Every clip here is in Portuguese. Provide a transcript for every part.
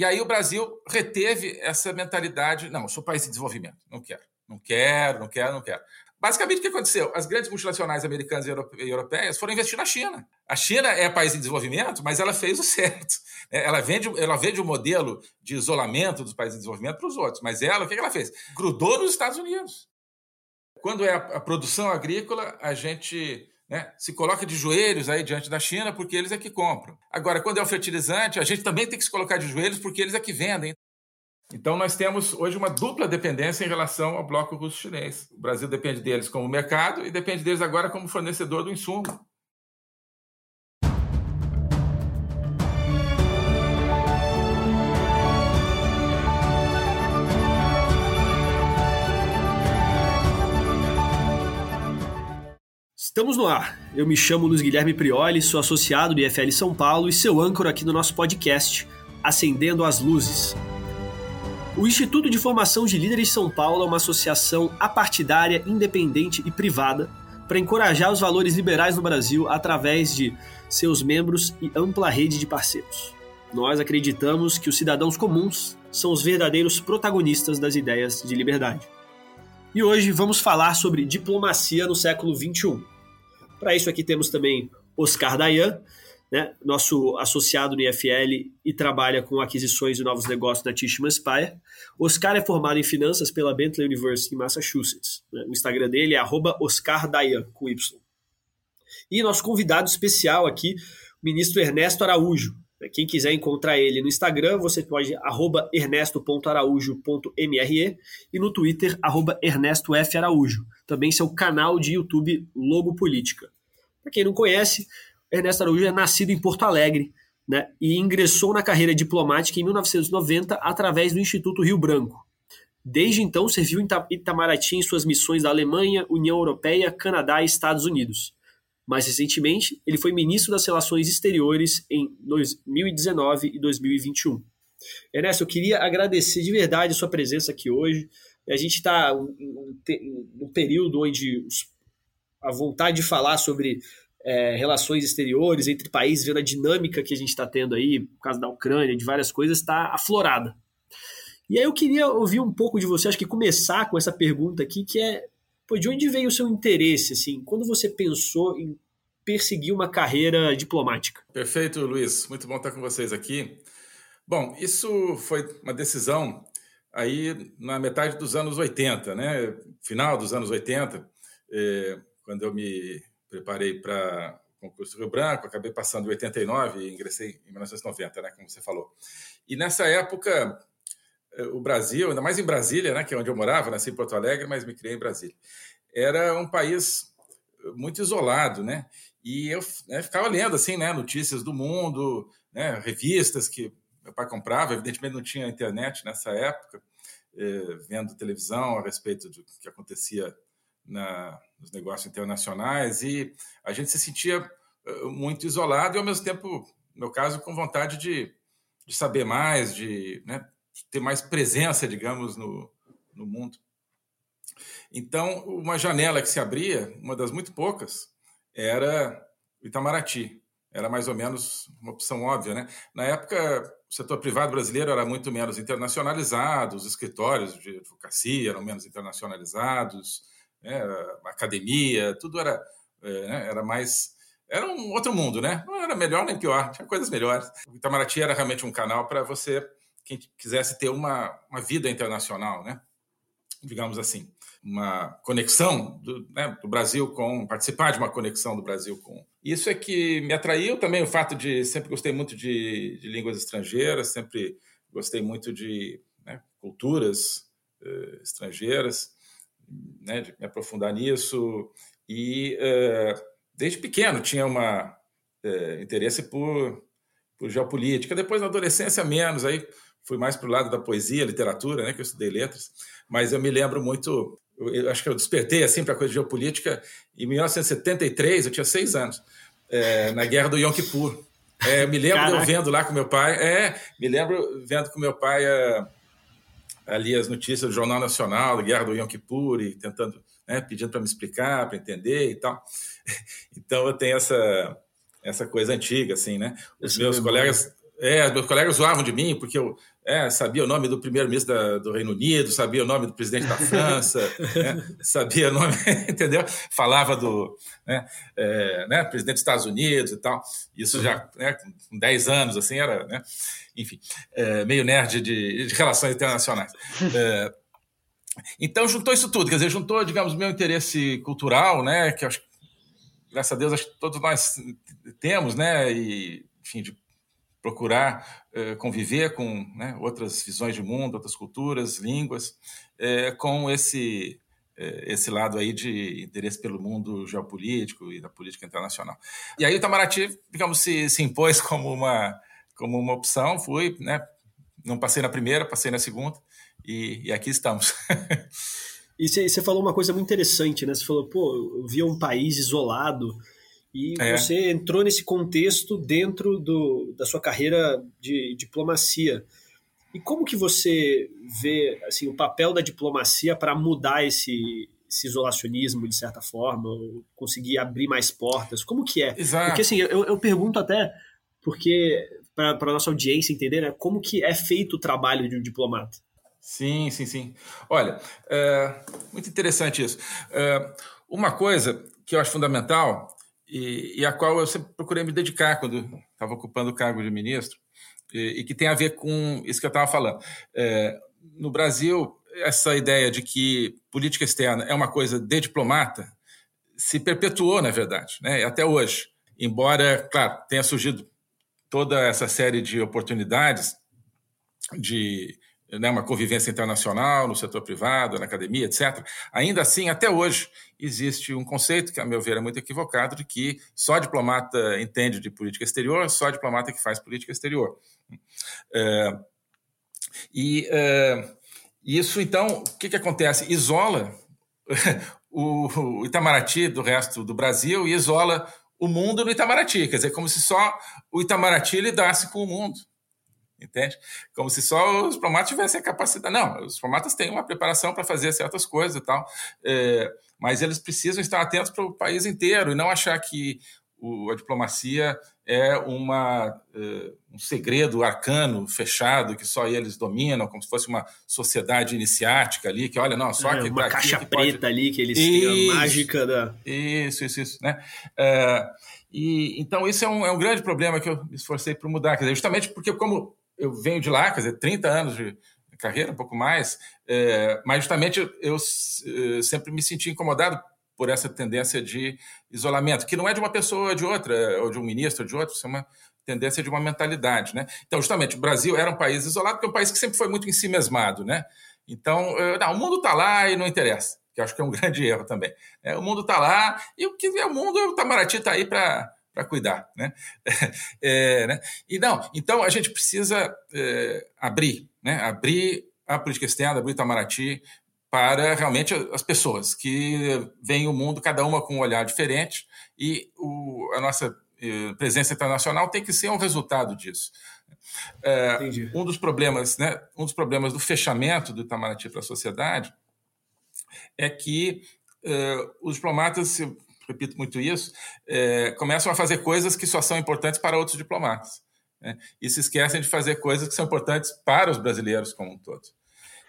E aí o Brasil reteve essa mentalidade: não, sou país em desenvolvimento, não quero, não quero, não quero, não quero. Basicamente, o que aconteceu? As grandes multinacionais americanas e europeias foram investir na China. A China é país em desenvolvimento, mas ela fez o certo. É, ela vende, ela vende o um modelo de isolamento dos países em desenvolvimento para os outros. Mas ela, o que ela fez? Grudou nos Estados Unidos. Quando é a, produção agrícola, a gente né, se coloca de joelhos aí diante da China porque eles é que compram. Agora, quando é o fertilizante, a gente também tem que se colocar de joelhos porque eles é que vendem. Então, nós temos hoje uma dupla dependência em relação ao bloco russo-chinês. O Brasil depende deles como mercado e depende deles agora como fornecedor do insumo. Estamos no ar. Eu me chamo Luiz Guilherme Prioli, sou associado do IFL São Paulo e seu âncora aqui no nosso podcast, Acendendo as Luzes. O Instituto de Formação de Líderes São Paulo é uma associação apartidária, independente e privada para encorajar os valores liberais no Brasil através de seus membros e ampla rede de parceiros. Nós acreditamos que os cidadãos comuns são os verdadeiros protagonistas das ideias de liberdade. E hoje vamos falar sobre diplomacia no século XXI. Para isso aqui temos também Oscar Dayan, né, nosso associado no IFL e trabalha com aquisições e novos negócios na Tishman Spire. Oscar é formado em finanças pela Bentley University em Massachusetts. Né? O Instagram dele é @oscardayan com Y. E nosso convidado especial aqui, o ministro Ernesto Araújo. Quem quiser encontrar ele no Instagram, você pode ernesto.araújo.mre e no Twitter, @ernestofaraújo. Também seu canal de YouTube Logo Política. Para quem não conhece, Ernesto Araújo é nascido em Porto Alegre né, e ingressou na carreira diplomática em 1990 através do Instituto Rio Branco. Desde então, serviu em Itamaraty em suas missões da Alemanha, União Europeia, Canadá e Estados Unidos. Mais recentemente, ele foi ministro das Relações Exteriores em 2019 e 2021. Ernesto, eu queria agradecer de verdade a sua presença aqui hoje. A gente está num período onde a vontade de falar sobre é, relações exteriores entre países, vendo a dinâmica que a gente está tendo aí, por causa da Ucrânia, de várias coisas, está aflorada. E aí eu queria ouvir um pouco de você, acho que começar com essa pergunta aqui, que é, pô, de onde veio o seu interesse, assim, quando você pensou em perseguir uma carreira diplomática? Perfeito, Luiz, muito bom estar com vocês aqui. Bom, isso foi uma decisão aí na metade dos anos 80, né, final dos anos 80, eh, quando eu me preparei para o concurso Rio Branco, acabei passando em 89 e ingressei em 1990, né, como você falou. E nessa época, o Brasil, ainda mais em Brasília, né, que é onde eu morava, nasci em Porto Alegre, mas me criei em Brasília, era um país muito isolado, né? E eu né, ficava lendo assim, né, notícias do mundo, né, revistas que meu pai comprava, evidentemente não tinha internet nessa época, eh, vendo televisão a respeito do que acontecia na, nos negócios internacionais. E a gente se sentia eh, muito isolado e, ao mesmo tempo, no meu caso, com vontade de, de saber mais, de, né, ter mais presença, digamos, no, no mundo. Então, uma janela que se abria, uma das muito poucas, era Itamaraty. Era mais ou menos uma opção óbvia. Né? Na época, o setor privado brasileiro era muito menos internacionalizado, os escritórios de advocacia eram menos internacionalizados, né, academia, tudo era, é, né, era mais. Era um outro mundo, né? Não era melhor nem pior, tinha coisas melhores. O Itamaraty era realmente um canal para você, quem quisesse ter uma, uma vida internacional, né? Digamos assim, uma conexão do, né, do Brasil com. participar de uma conexão do Brasil com. Isso é que me atraiu também o fato de. sempre gostei muito de, de línguas estrangeiras, sempre gostei muito de né, culturas uh, estrangeiras né, de me aprofundar nisso. E uh, desde pequeno tinha uma uh, interesse por, por geopolítica. Depois, na adolescência, menos. Aí fui mais para o lado da poesia, literatura, né, que eu estudei letras. Mas eu me lembro muito. Eu, eu acho que eu despertei assim para a coisa de geopolítica em 1973. Eu tinha seis anos, é, na Guerra do Yom Kippur. É, me lembro eu vendo lá com meu pai. É, me lembro vendo com meu pai ali as notícias do Jornal Nacional, da Guerra do Yom Kippur, e tentando, né, pedindo para me explicar, para entender e tal. Então eu tenho essa essa coisa antiga, assim, né? Os meus colegas É, meus colegas zoavam de mim, porque eu é, sabia o nome do primeiro-ministro do Reino Unido, sabia o nome do presidente da França, né, sabia o nome, entendeu? Falava do né, é, né, presidente dos Estados Unidos e tal. Isso já né, com 10 anos, assim, era, né, enfim, é, meio nerd de, de relações internacionais. É, então, juntou isso tudo, quer dizer, juntou, digamos, meu interesse cultural, né, que acho graças a Deus, acho que todos nós temos, né, e, enfim, de procurar eh, conviver com né, outras visões de mundo, outras culturas, línguas, eh, com esse eh, esse lado aí de interesse pelo mundo geopolítico e da política internacional. E aí o Itamaraty, digamos, se, se impôs como uma como uma opção, fui, né? Não passei na primeira, passei na segunda e, e aqui estamos. e você falou uma coisa muito interessante, né? Você falou, pô, eu via um país isolado e é. você entrou nesse contexto dentro do, da sua carreira de diplomacia. E como que você vê assim, o papel da diplomacia para mudar esse, esse isolacionismo, de certa forma, conseguir abrir mais portas? Como que é? Exato. Porque assim, eu, eu pergunto até, porque para a nossa audiência entender, né, como que é feito o trabalho de um diplomata? Sim, sim, sim. Olha, é, muito interessante isso. É, uma coisa que eu acho fundamental e, e a qual eu sempre procurei me dedicar quando estava ocupando o cargo de ministro, e, e, que tem a ver com isso que eu estava falando. É, no Brasil, essa ideia de que política externa é uma coisa de diplomata se perpetuou, na verdade, né? até hoje. Embora, claro, tenha surgido toda essa série de oportunidades de né, uma convivência internacional no setor privado, na academia, etc. Ainda assim, até hoje, existe um conceito que, a meu ver, é muito equivocado, de que só diplomata entende de política exterior, só diplomata que faz política exterior. É, e é, isso, então, o que, que acontece? Isola o, Itamaraty do resto do Brasil e isola o mundo no Itamaraty. Quer dizer, como se só o Itamaraty lidasse com o mundo entende? Como se só os diplomatas tivessem a capacidade. Não, os diplomatas têm uma preparação para fazer certas coisas e tal, é, mas eles precisam estar atentos para o país inteiro e não achar que o, a diplomacia é uma, uh, um segredo arcano, fechado, que só eles dominam, como se fosse uma sociedade iniciática ali, que olha, não, só é, que uma tá caixa preta pode... ali que eles têm a mágica da. Isso, isso, isso. Né? Uh, e, então, isso é um, é um grande problema que eu me esforcei para mudar, quer dizer, justamente porque, como eu venho de lá, quer dizer, 30 anos de carreira, um pouco mais, é, mas justamente eu, eu, é, sempre me senti incomodado por essa tendência de isolamento, que não é de uma pessoa ou de outra, ou de um ministro ou de outro, isso é uma tendência de uma mentalidade, né? Então, justamente, o Brasil era um país isolado, porque é um país que sempre foi muito em si mesmado, né? Então, é, não, o mundo está lá e não interessa, que acho que é um grande erro também. É, o mundo está lá e o que é o mundo, o Itamaraty está aí para para cuidar, né? É, né? E não, então a gente precisa é, abrir, né? Abrir a política externa, abrir o Itamaraty para realmente as pessoas que veem o mundo, cada uma com um olhar diferente, e o, a nossa é, presença internacional tem que ser um resultado disso. É, um dos problemas, né? Um dos problemas do fechamento do Itamaraty para a sociedade é que é, os diplomatas repito muito isso, é, começam a fazer coisas que só são importantes para outros diplomatas. Né? E se esquecem de fazer coisas que são importantes para os brasileiros como um todo.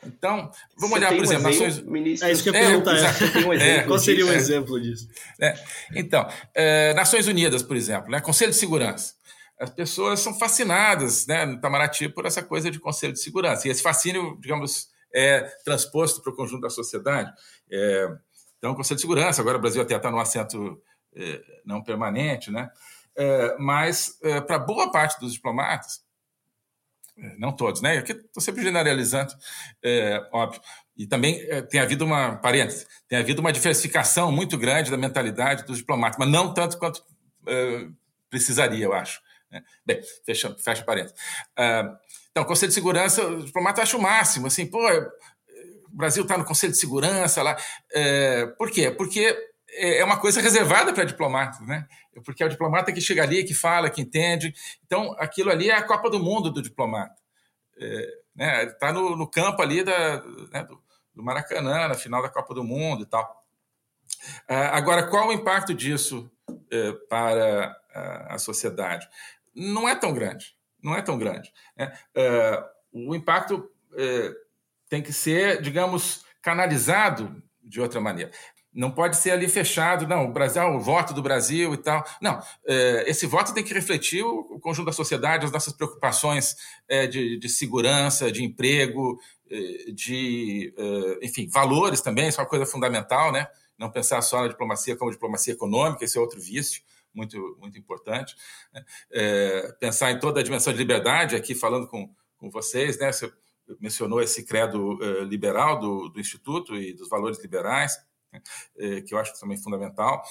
Então, vamos Você olhar, por exemplo, exemplo Nações Unidas. É isso que eu ia perguntar. É, um é, Qual seria um exemplo disso? É, então, é, Nações Unidas, por exemplo, né? Conselho de Segurança. As pessoas são fascinadas né, no Itamaraty por essa coisa de Conselho de Segurança. E esse fascínio, digamos, é transposto para o conjunto da sociedade. É, então, o Conselho de Segurança, agora o Brasil até está no assento eh, não permanente, né? Eh, mas eh, para boa parte dos diplomatas, não todos, né? Aqui estou sempre generalizando, óbvio. E também tem havido uma, parênteses, tem havido uma diversificação muito grande da mentalidade dos diplomatas, mas não tanto quanto precisaria, eu acho. Né? Bem, fecha, fecha parênteses. Ah, então, Conselho de Segurança, o diplomata acha o máximo, assim, pô, o Brasil está no Conselho de Segurança lá. É, por quê? Porque é uma coisa reservada para diplomatas, né? Porque é o diplomata que chega ali, que fala, que entende. Então, aquilo ali é a Copa do Mundo do diplomata. É, né? Está no, no, campo ali da, né, do, do, Maracanã, na final da Copa do Mundo e tal. É, agora, qual o impacto disso é, para a, a sociedade? Não é tão grande não é tão grande. Né? É, o impacto é, tem que ser, digamos, canalizado de outra maneira. Não pode ser ali fechado, não, o Brasil, o voto do Brasil e tal. Não, é, esse voto tem que refletir o, conjunto da sociedade, as nossas preocupações é, de, de, segurança, de emprego, é, de, enfim, valores também, isso é uma coisa fundamental, né? Não pensar só na diplomacia como diplomacia econômica, esse é outro vício muito, muito importante. Né? pensar em toda a dimensão de liberdade, aqui falando com, com vocês, né? Você mencionou esse credo liberal do, do Instituto e dos valores liberais é, que eu acho também fundamental.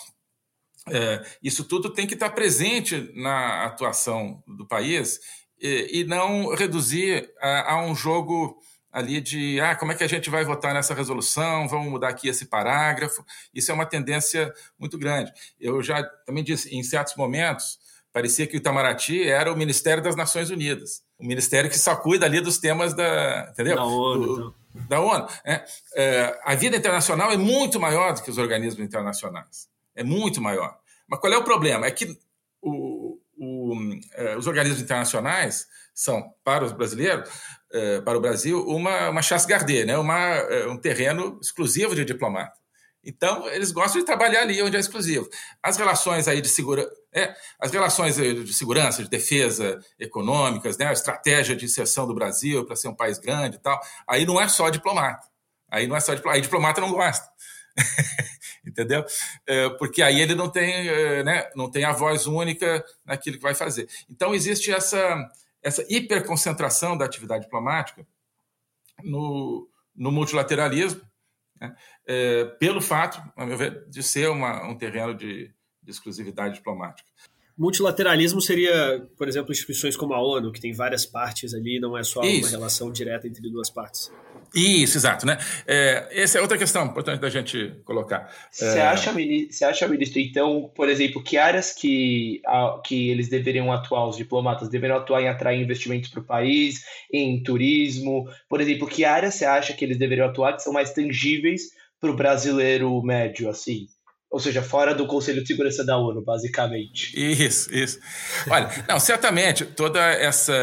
É, isso tudo tem que estar presente na atuação do país e, não reduzir a, a, um jogo ali de ah, como é que a gente vai votar nessa resolução, vamos mudar aqui esse parágrafo. Isso é uma tendência muito grande. Eu já também disse, em certos momentos, parecia que o Itamaraty era o Ministério das Nações Unidas, o ministério que só cuida ali dos temas da, entendeu? Da ONU, do, então da ONU. É, é, a vida internacional é muito maior do que os organismos internacionais. É muito maior. Mas qual é o problema? É que o, o, é, os organismos internacionais são, para os brasileiros, é, para o Brasil, uma, uma chasse gardée, né? uma, é, um terreno exclusivo de diplomata. Então, eles gostam de trabalhar ali onde é exclusivo. As relações aí de segurança, é, as relações de segurança, de defesa econômicas, né, a estratégia de inserção do Brasil para ser um país grande e tal, aí não é só diplomata. Aí não é só diplomata, aí diplomata não gosta. Entendeu? É, porque aí ele não tem, é, né, não tem a voz única naquilo que vai fazer. Então, existe essa, essa hiperconcentração da atividade diplomática no, no multilateralismo, né? é, pelo fato, a meu ver, de ser uma, um terreno de, de exclusividade diplomática. Multilateralismo seria, por exemplo, instituições como a ONU, que tem várias partes ali, não é só Isso. uma relação direta entre duas partes. Isso, exato. Né? É, essa é outra questão importante da gente colocar. Você, é... acha, você acha, ministro, então, por exemplo, que áreas que, que eles deveriam atuar, os diplomatas deveriam atuar em atrair investimentos para o país, em turismo? Por exemplo, que áreas você acha que eles deveriam atuar que são mais tangíveis para o brasileiro médio, assim? Ou seja, fora do Conselho de Segurança da ONU, basicamente. Isso, isso. Olha, não, certamente toda essa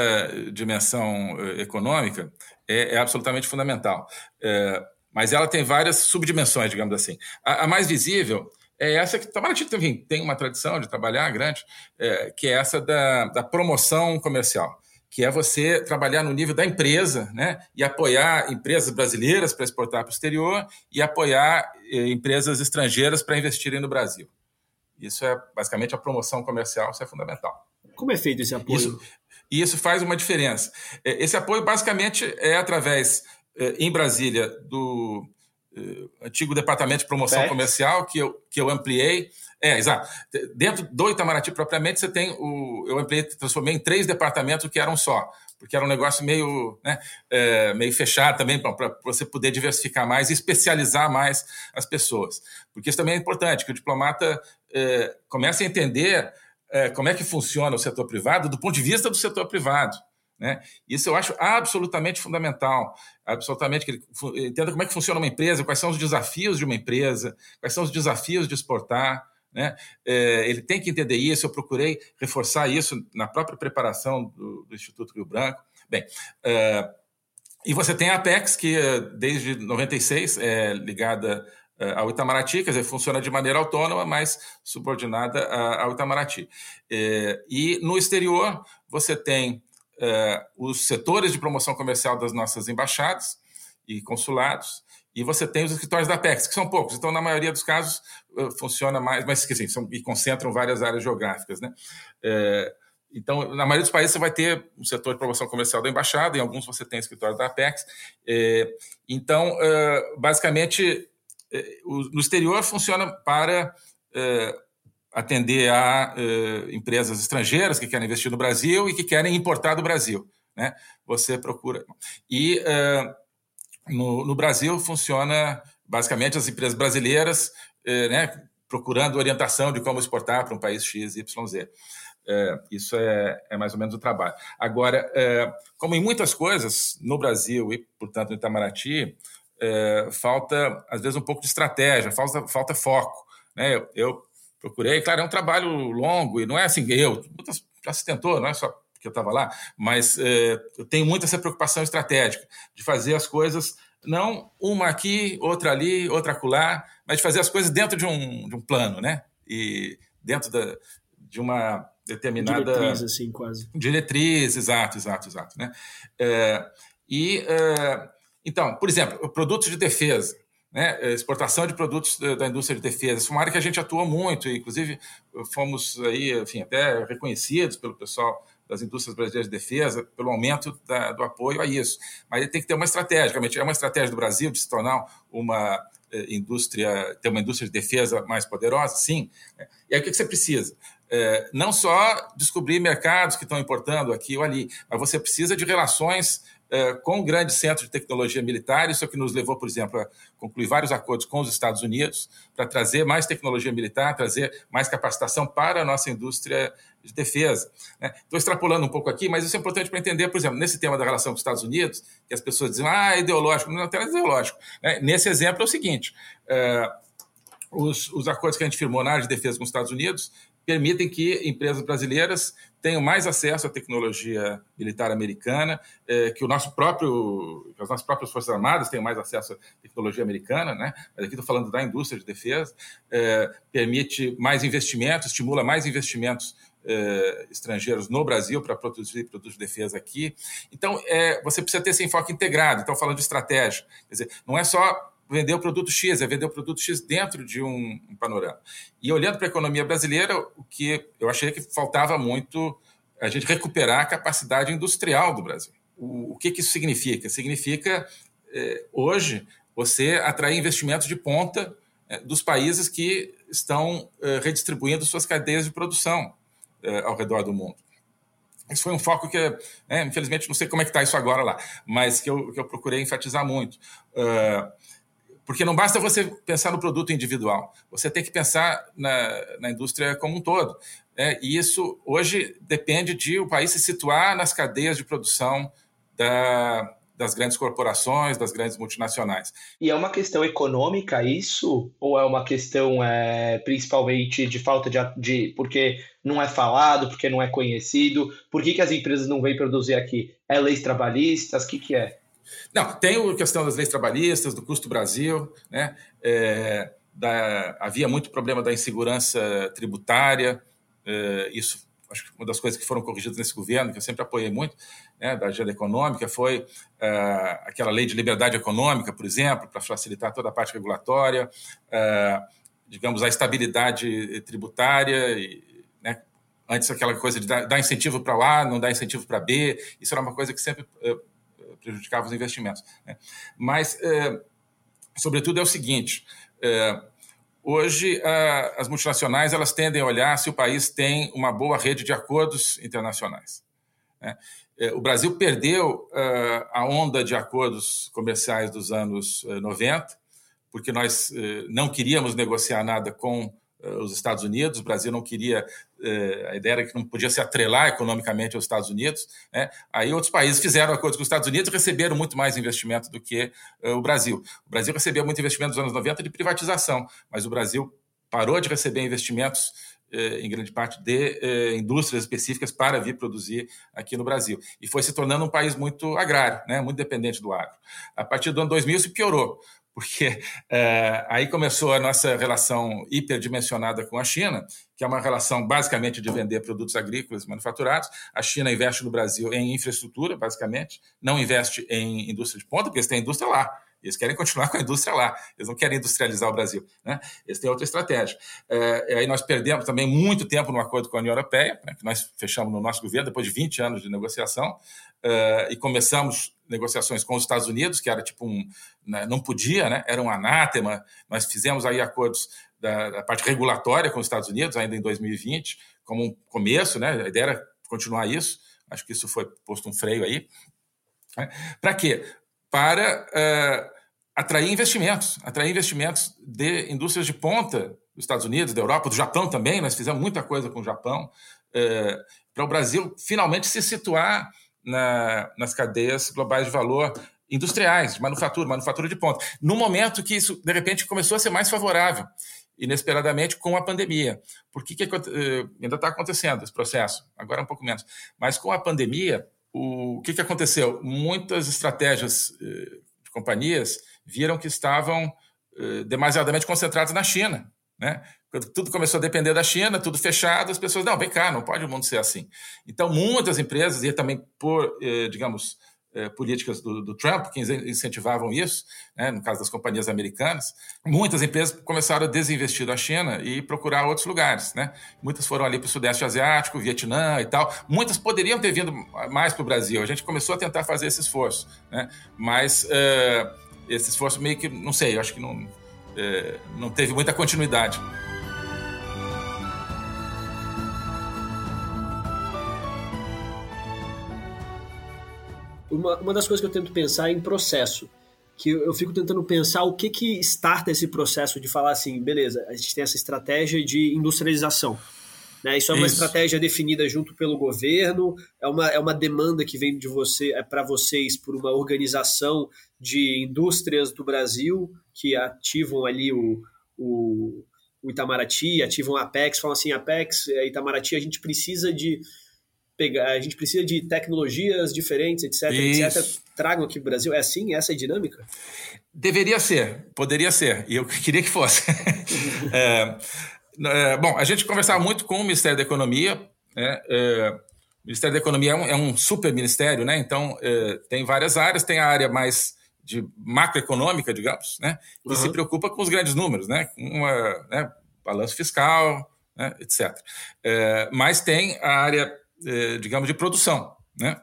dimensão eh, econômica é, é absolutamente fundamental. É, mas ela tem várias subdimensões, digamos assim. A, a mais visível é essa que Itamaraty enfim, tem uma tradição de trabalhar grande, é, que é essa da, da promoção comercial que é você trabalhar no nível da empresa, né, e apoiar empresas brasileiras para exportar para o exterior e apoiar eh, empresas estrangeiras para investirem no Brasil. Isso é basicamente a promoção comercial, isso é fundamental. Como é feito esse apoio? Isso, e isso faz uma diferença. Eh, esse apoio basicamente é através, eh, em Brasília, do antigo Departamento de Promoção Comercial, que eu, que eu ampliei, é, exato. Dentro do Itamaraty propriamente, você tem o. Eu ampliei, transformei em três departamentos que eram só, porque era um negócio meio, né, é, meio fechado também, para você poder diversificar mais e especializar mais as pessoas. Porque isso também é importante, que o diplomata é, comece a entender é, como é que funciona o setor privado do ponto de vista do setor privado. Né? Isso eu acho absolutamente fundamental. Absolutamente que ele entenda como é que funciona uma empresa, quais são os desafios de uma empresa, quais são os desafios de exportar. Né? É, ele tem que entender isso. Eu procurei reforçar isso na própria preparação do, do Instituto Rio Branco. Bem, é, e você tem a Apex, que é, desde 96 é ligada é, ao Itamaraty, quer dizer, funciona de maneira autônoma, mas subordinada ao Itamaraty. É, e no exterior, você tem os setores de promoção comercial das nossas embaixadas e consulados, e você tem os escritórios da Apex, que são poucos. Então, na maioria dos casos, uh, funciona mais, mas que são, e concentram várias áreas geográficas. Né? É, então, na maioria dos países, você vai ter o setor de promoção comercial da embaixada, em alguns você tem escritório da Apex. É, então, uh, basicamente, no exterior funciona para atender a empresas estrangeiras que querem investir no Brasil e que querem importar do Brasil. Né? Você procura. E no, no Brasil funciona basicamente as empresas brasileiras eh, né, procurando orientação de como exportar para um país X, Y, Z. É, isso é, é, mais ou menos o trabalho. Agora, é, como em muitas coisas no Brasil e, portanto, no Itamaraty, é, falta, às vezes, um pouco de estratégia, falta, falta foco. Né? Eu, eu, procurei, claro, é um trabalho longo e não é assim, eu, já se tentou, não é só porque eu estava lá, mas é, eu tenho muito essa preocupação estratégica de fazer as coisas não uma aqui, outra ali, outra acolá, mas de fazer as coisas dentro de um, de um plano, né? E dentro da, de uma determinada diretriz, assim, quase. Diretriz, exato, exato, exato, né? É, e é, então, por exemplo, produtos de defesa. Né, exportação de produtos da indústria de defesa. Isso é uma área que a gente atua muito, inclusive fomos aí, enfim, até reconhecidos pelo pessoal das indústrias brasileiras de defesa pelo aumento da, do apoio a isso. Mas ele tem que ter uma estratégia, realmente é uma estratégia do Brasil de se tornar uma eh, indústria, ter uma indústria de defesa mais poderosa, sim. E aí o que você precisa? É, não só descobrir mercados que estão importando aqui ou ali, mas você precisa de relações é, com grandes centros de tecnologia militar, isso é o que nos levou, por exemplo, a concluir vários acordos com os Estados Unidos para trazer mais tecnologia militar, trazer mais capacitação para a nossa indústria de defesa. Né? Estou extrapolando um pouco aqui, mas isso é importante para entender, por exemplo, nesse tema da relação com os Estados Unidos, que as pessoas dizem, ah, é ideológico, não é ideológico. Né? Nesse exemplo é o seguinte, é, os, acordos que a gente firmou na área de defesa com os Estados Unidos permitem que empresas brasileiras tenham mais acesso à tecnologia militar americana, é, que o nosso próprio, as nossas próprias forças armadas tenham mais acesso à tecnologia americana, né? Mas aqui estou falando da indústria de defesa, é, permite mais investimentos, estimula mais investimentos é, estrangeiros no Brasil para produzir produtos de defesa aqui. Então, é, você precisa ter esse enfoque integrado. Então, falando de estratégia, quer dizer, não é só vender o produto X, é vender o produto X dentro de um, um panorama. E olhando para a economia brasileira, o que eu achei que faltava muito a gente recuperar a capacidade industrial do Brasil. O, o que, que isso significa? Significa, é, hoje, você atrair investimentos de ponta é, dos países que estão é, redistribuindo suas cadeias de produção ao redor do mundo. Isso foi um foco que, né, infelizmente, não sei como é que está isso agora lá, mas que eu, que eu procurei enfatizar muito. Uh, porque não basta você pensar no produto individual, você tem que pensar na, na indústria como um todo. Né? E isso hoje depende de o país se situar nas cadeias de produção da, das grandes corporações, das grandes multinacionais. E é uma questão econômica isso? Ou é uma questão é, principalmente de falta de, de. porque não é falado, porque não é conhecido? Por que, que as empresas não vêm produzir aqui? É leis trabalhistas? O que, que é? Não, tem a questão das leis trabalhistas, do custo Brasil, né? É, da, havia muito problema da insegurança tributária, é, isso acho que uma das coisas que foram corrigidas nesse governo, que eu sempre apoiei muito, né, da agenda econômica, foi é, aquela lei de liberdade econômica, por exemplo, para facilitar toda a parte regulatória, é, digamos, a estabilidade tributária, e, né, antes aquela coisa de dar, incentivo para A, não dar incentivo para B, isso era uma coisa que sempre é, prejudicava os investimentos. Né? Mas, é, sobretudo, é o seguinte: é, hoje a, as multinacionais elas tendem a olhar se o país tem uma boa rede de acordos internacionais. Né? É, o Brasil perdeu é, a onda de acordos comerciais dos anos 90, é, porque nós não queríamos negociar nada com os Estados Unidos, o Brasil não queria, a ideia era que não podia se atrelar economicamente aos Estados Unidos, né? aí outros países fizeram acordos com os Estados Unidos e receberam muito mais investimento do que o Brasil. O Brasil recebia muito investimento nos anos 90 de privatização, mas o Brasil parou de receber investimentos em grande parte de indústrias específicas para vir produzir aqui no Brasil. E foi se tornando um país muito agrário, né? muito dependente do agro. A partir do ano 2000 se piorou porque é, aí começou a nossa relação hiperdimensionada com a China, que é uma relação basicamente de vender produtos agrícolas manufaturados. A China investe no Brasil em infraestrutura, basicamente, não investe em indústria de ponta, porque eles têm indústria lá. Eles querem continuar com a indústria lá, eles não querem industrializar o Brasil. Né? Eles têm outra estratégia. É, aí nós perdemos também muito tempo no acordo com a União Europeia, né, que nós fechamos no nosso governo depois de 20 anos de negociação, é, e começamos negociações com os Estados Unidos, que era tipo um. Né, não podia, né, era um anátema. Nós fizemos aí acordos da, da, parte regulatória com os Estados Unidos, ainda em 2020, como um começo, né, a ideia era continuar isso. Acho que isso foi posto um freio aí. Né? Para quê? Para uh, atrair investimentos, atrair investimentos de indústrias de ponta dos Estados Unidos, da Europa, do Japão também. Nós fizemos muita coisa com o Japão, uh, para o Brasil finalmente se situar na, nas cadeias globais de valor industriais, de manufatura, manufatura de ponta. No momento que isso, de repente, começou a ser mais favorável. inesperadamente com a pandemia. Por que, que uh, ainda está acontecendo esse processo? Agora um pouco menos. Mas com a pandemia, o que, que aconteceu? Muitas estratégias uh, de companhias viram que estavam uh, demasiadamente concentradas na China. Né? Quando tudo começou a depender da China, tudo fechado, as pessoas, não, vem cá, não pode o mundo ser assim. Então, muitas empresas, e também por, digamos, eh, políticas do, do, Trump que incentivavam isso, né, no caso das companhias americanas, muitas empresas começaram a desinvestir da China e procurar outros lugares. Né? Muitas foram ali para o Sudeste Asiático, Vietnã e tal. Muitas poderiam ter vindo mais para o Brasil. A gente começou a tentar fazer esse esforço, né? mas uh, esse esforço meio que, não sei, acho que não, uh, não teve muita continuidade. Uma, uma das coisas que eu tento pensar é em processo. Que eu, eu fico tentando pensar o que que starta esse processo de falar assim, beleza, a gente tem essa estratégia de industrialização. Né? Isso é uma Isso. estratégia definida junto pelo governo, é uma, é uma demanda que vem de você é para vocês por uma organização de indústrias do Brasil que ativam ali o, o, o Itamaraty, ativam a Apex, falam assim, Apex, é, Itamaraty, a gente precisa de pegar, a gente precisa de tecnologias diferentes, etc, Isso. etc. Tragam aqui para o Brasil. É assim? Essa é a dinâmica? Deveria ser, poderia ser, e eu queria que fosse. é, é, bom, a gente conversava muito com o Ministério da Economia, né? É, o Ministério da Economia é um, é um super ministério, né? Então, é, tem várias áreas, tem a área mais de macroeconômica, digamos, né? Que uhum. se preocupa com os grandes números, né? Com uma, né? balanço fiscal, né? etc. É, mas tem a área digamos, de produção, né?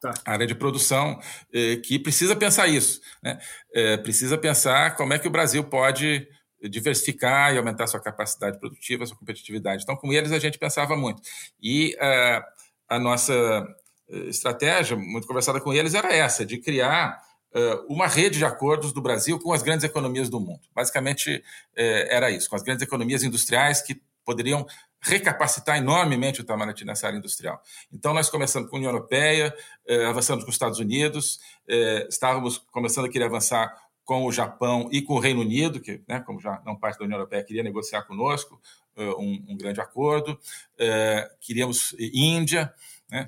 Tá. A área de produção é, que precisa pensar isso, né? É, precisa pensar como é que o Brasil pode diversificar e aumentar sua capacidade produtiva, sua competitividade. Então, com eles a gente pensava muito. E a nossa estratégia, muito conversada com eles, era essa, de criar uma rede de acordos do Brasil com as grandes economias do mundo. Basicamente, era isso, com as grandes economias industriais que poderiam recapacitar enormemente o Itamaraty nessa área industrial. Então, nós começamos com a União Europeia, eh, avançamos com os Estados Unidos, eh, estávamos começando a querer avançar com o Japão e com o Reino Unido, que, né, como já não parte da União Europeia, queria negociar conosco eh, um, um, grande acordo. Queríamos Índia, né,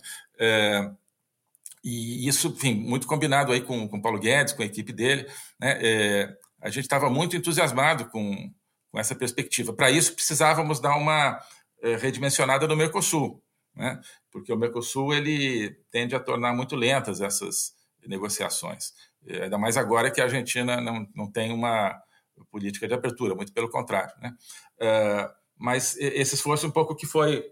e isso, enfim, muito combinado aí com o Paulo Guedes, com a equipe dele. Né, a gente estava muito entusiasmado com, com essa perspectiva. Para isso, precisávamos dar uma redimensionada no Mercosul, né? porque o Mercosul ele tende a tornar muito lentas essas negociações, é, ainda mais agora que a Argentina não, não tem uma política de abertura, muito pelo contrário. Né? Uh, mas esse esforço um pouco que foi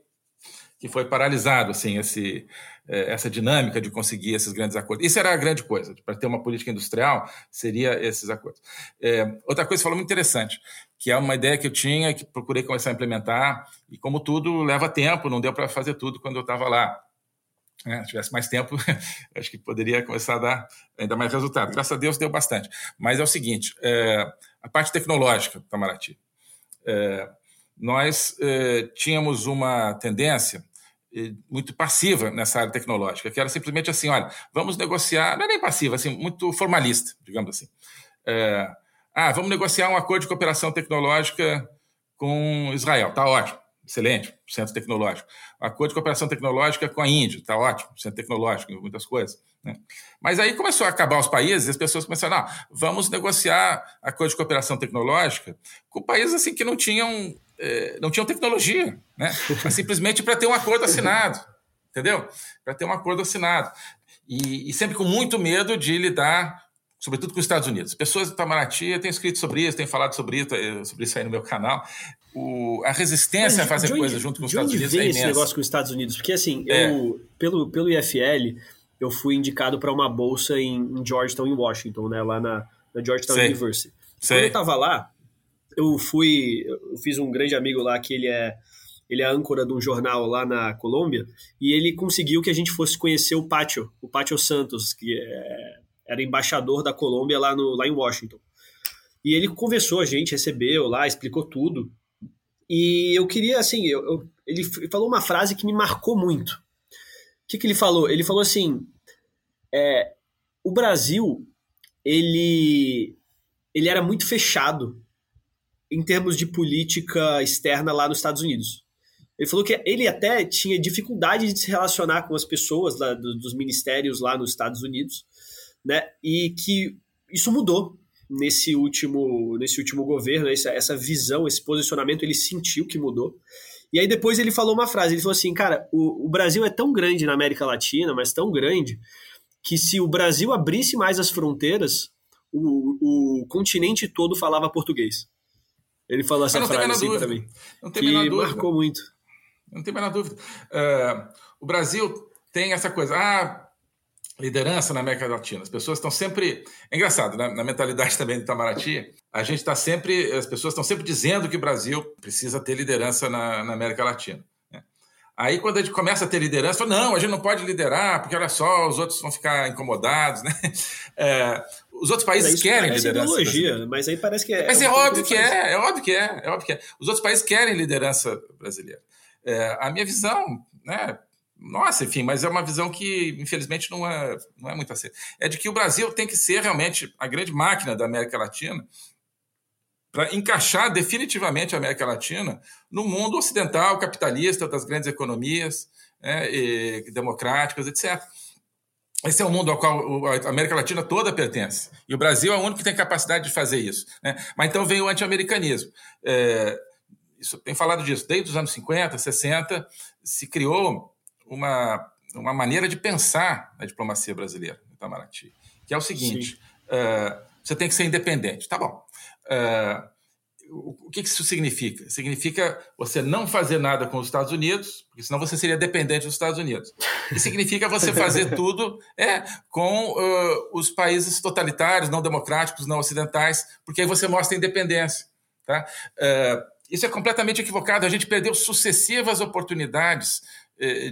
que foi paralisado, assim, esse, é, essa dinâmica de conseguir esses grandes acordos. Isso era a grande coisa, para ter uma política industrial, seria esses acordos. É, outra coisa que falou muito interessante, que é uma ideia que eu tinha, que procurei começar a implementar, e como tudo leva tempo, não deu para fazer tudo quando eu estava lá. É, se tivesse mais tempo, acho que poderia começar a dar ainda mais resultado. Graças a Deus deu bastante. Mas é o seguinte: é, a parte tecnológica, Tamaraty. É, nós é, tínhamos uma tendência muito passiva nessa área tecnológica, que era simplesmente assim, olha, vamos negociar, não é nem passiva, assim, muito formalista, digamos assim. Ah, vamos negociar um acordo de cooperação tecnológica com Israel, tá ótimo, excelente, centro tecnológico. Acordo de cooperação tecnológica com a Índia, tá ótimo, centro tecnológico, muitas coisas. Né? Mas aí começou a acabar os países e as pessoas começaram, ah, vamos negociar acordo de cooperação tecnológica com países assim que não tinham é, não tinham tecnologia, né? Simplesmente para ter um acordo assinado, entendeu? Para ter um acordo assinado. E, e, sempre com muito medo de lidar, sobretudo com os Estados Unidos. Pessoas do Itamaraty têm escrito sobre isso, têm falado sobre isso, eh, sobre isso aí no meu canal. O, a resistência Mas, a fazer coisas junto com os Estados Unidos é imensa. esse negócio com os Estados Unidos? Porque assim, é. eu, pelo, pelo IFL, eu fui indicado para uma bolsa em, em, Georgetown, em Washington, né? Lá na, na Georgetown Sei. University. Sei. Quando eu estava lá, eu fui, eu fiz um grande amigo lá que ele é ele é âncora de um jornal lá na Colômbia e ele conseguiu que a gente fosse conhecer o Pátio, o Pátio Santos, que é, era embaixador da Colômbia lá, no, lá em Washington. E ele conversou a gente, recebeu lá, explicou tudo. E eu queria, assim, eu, eu, ele falou uma frase que me marcou muito. O que, que ele falou? Ele falou assim: é, o Brasil, ele, ele era muito fechado em termos de política externa lá nos Estados Unidos. Ele falou que ele até tinha dificuldade de se relacionar com as pessoas lá, dos ministérios lá nos Estados Unidos, né? E que isso mudou nesse último, nesse último governo, essa, essa visão, esse posicionamento, ele sentiu que mudou. E aí depois ele falou uma frase, ele falou assim, cara, o, o Brasil é tão grande na América Latina, mas tão grande, que se o Brasil abrisse mais as fronteiras, o, o continente todo falava português. Ele falou essa frase assim para mim. Não tem que marcou muito. Não tem a menor dúvida. Uh, o Brasil tem essa coisa. Ah, liderança na América Latina. As pessoas estão sempre. É engraçado, né? na mentalidade também do Itamaraty, a gente está sempre. As pessoas estão sempre dizendo que o Brasil precisa ter liderança na, na América Latina. Né? Aí, quando a gente começa a ter liderança, não, a gente não pode liderar, porque olha só, os outros vão ficar incomodados. Né? É, os outros países querem liderança. Ideologia, mas aí parece que é. Mas é, é óbvio que é, é óbvio que é, é óbvio que é. Os outros países querem liderança brasileira. É, a minha visão, né? Nossa, enfim, mas é uma visão que, infelizmente, não é, não é muito aceita. É de que o Brasil tem que ser realmente a grande máquina da América Latina para encaixar definitivamente a América Latina no mundo ocidental, capitalista, das grandes economias né, democráticas, etc. Esse é o mundo ao qual a América Latina toda pertence. E o Brasil é o único que tem capacidade de fazer isso. Né? Mas então vem o anti-americanismo. É, isso, tem falado disso. Desde os anos 50, 60, se criou uma, uma maneira de pensar na diplomacia brasileira, no Itamaraty, que é o seguinte: uh, você tem que ser independente. Tá bom. Uh, o que isso significa? Significa você não fazer nada com os Estados Unidos, porque senão você seria dependente dos Estados Unidos. E significa você fazer tudo é, com uh, os países totalitários, não democráticos, não ocidentais, porque aí você mostra independência. Tá? Isso é completamente equivocado. A gente perdeu sucessivas oportunidades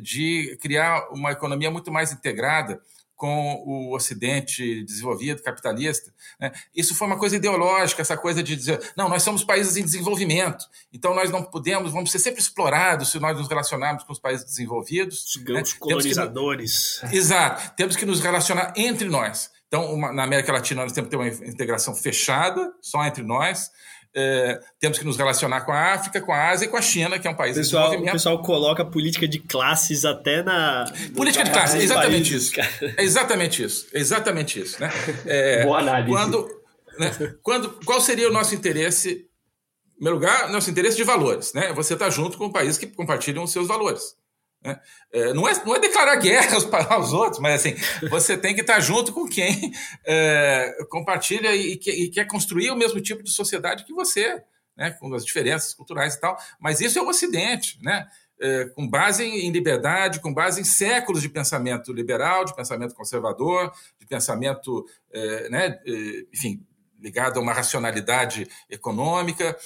de criar uma economia muito mais integrada com o Ocidente desenvolvido, capitalista. Né? Isso foi uma coisa ideológica, essa coisa de dizer, não, nós somos países em desenvolvimento, então nós não podemos, vamos ser sempre explorados se nós nos relacionarmos com os países desenvolvidos. Né? Os colonizadores. Que, exato, temos que nos relacionar entre nós. Então, uma, na América Latina, nós temos que ter uma integração fechada, só entre nós. É, temos que nos relacionar com a África, com a Ásia e com a China, que é um país pessoal. O pessoal coloca política de classes até na. Política de classes, exatamente países, isso. É exatamente isso. Exatamente isso. Né? É, Boa análise. Quando, né, quando, qual seria o nosso interesse? Em primeiro lugar, nosso interesse de valores. Né? Você está junto com um país que compartilham os seus valores. Né? É, não, é, não é declarar guerra aos, aos outros, mas assim, você tem que estar junto com quem é, compartilha e, que, e, quer construir o mesmo tipo de sociedade que você, né? com as diferenças culturais e tal. Mas isso é o Ocidente, né? É, com base em liberdade, com base em séculos de pensamento liberal, de pensamento conservador, de pensamento, é, né? É, enfim, ligado a uma racionalidade econômica,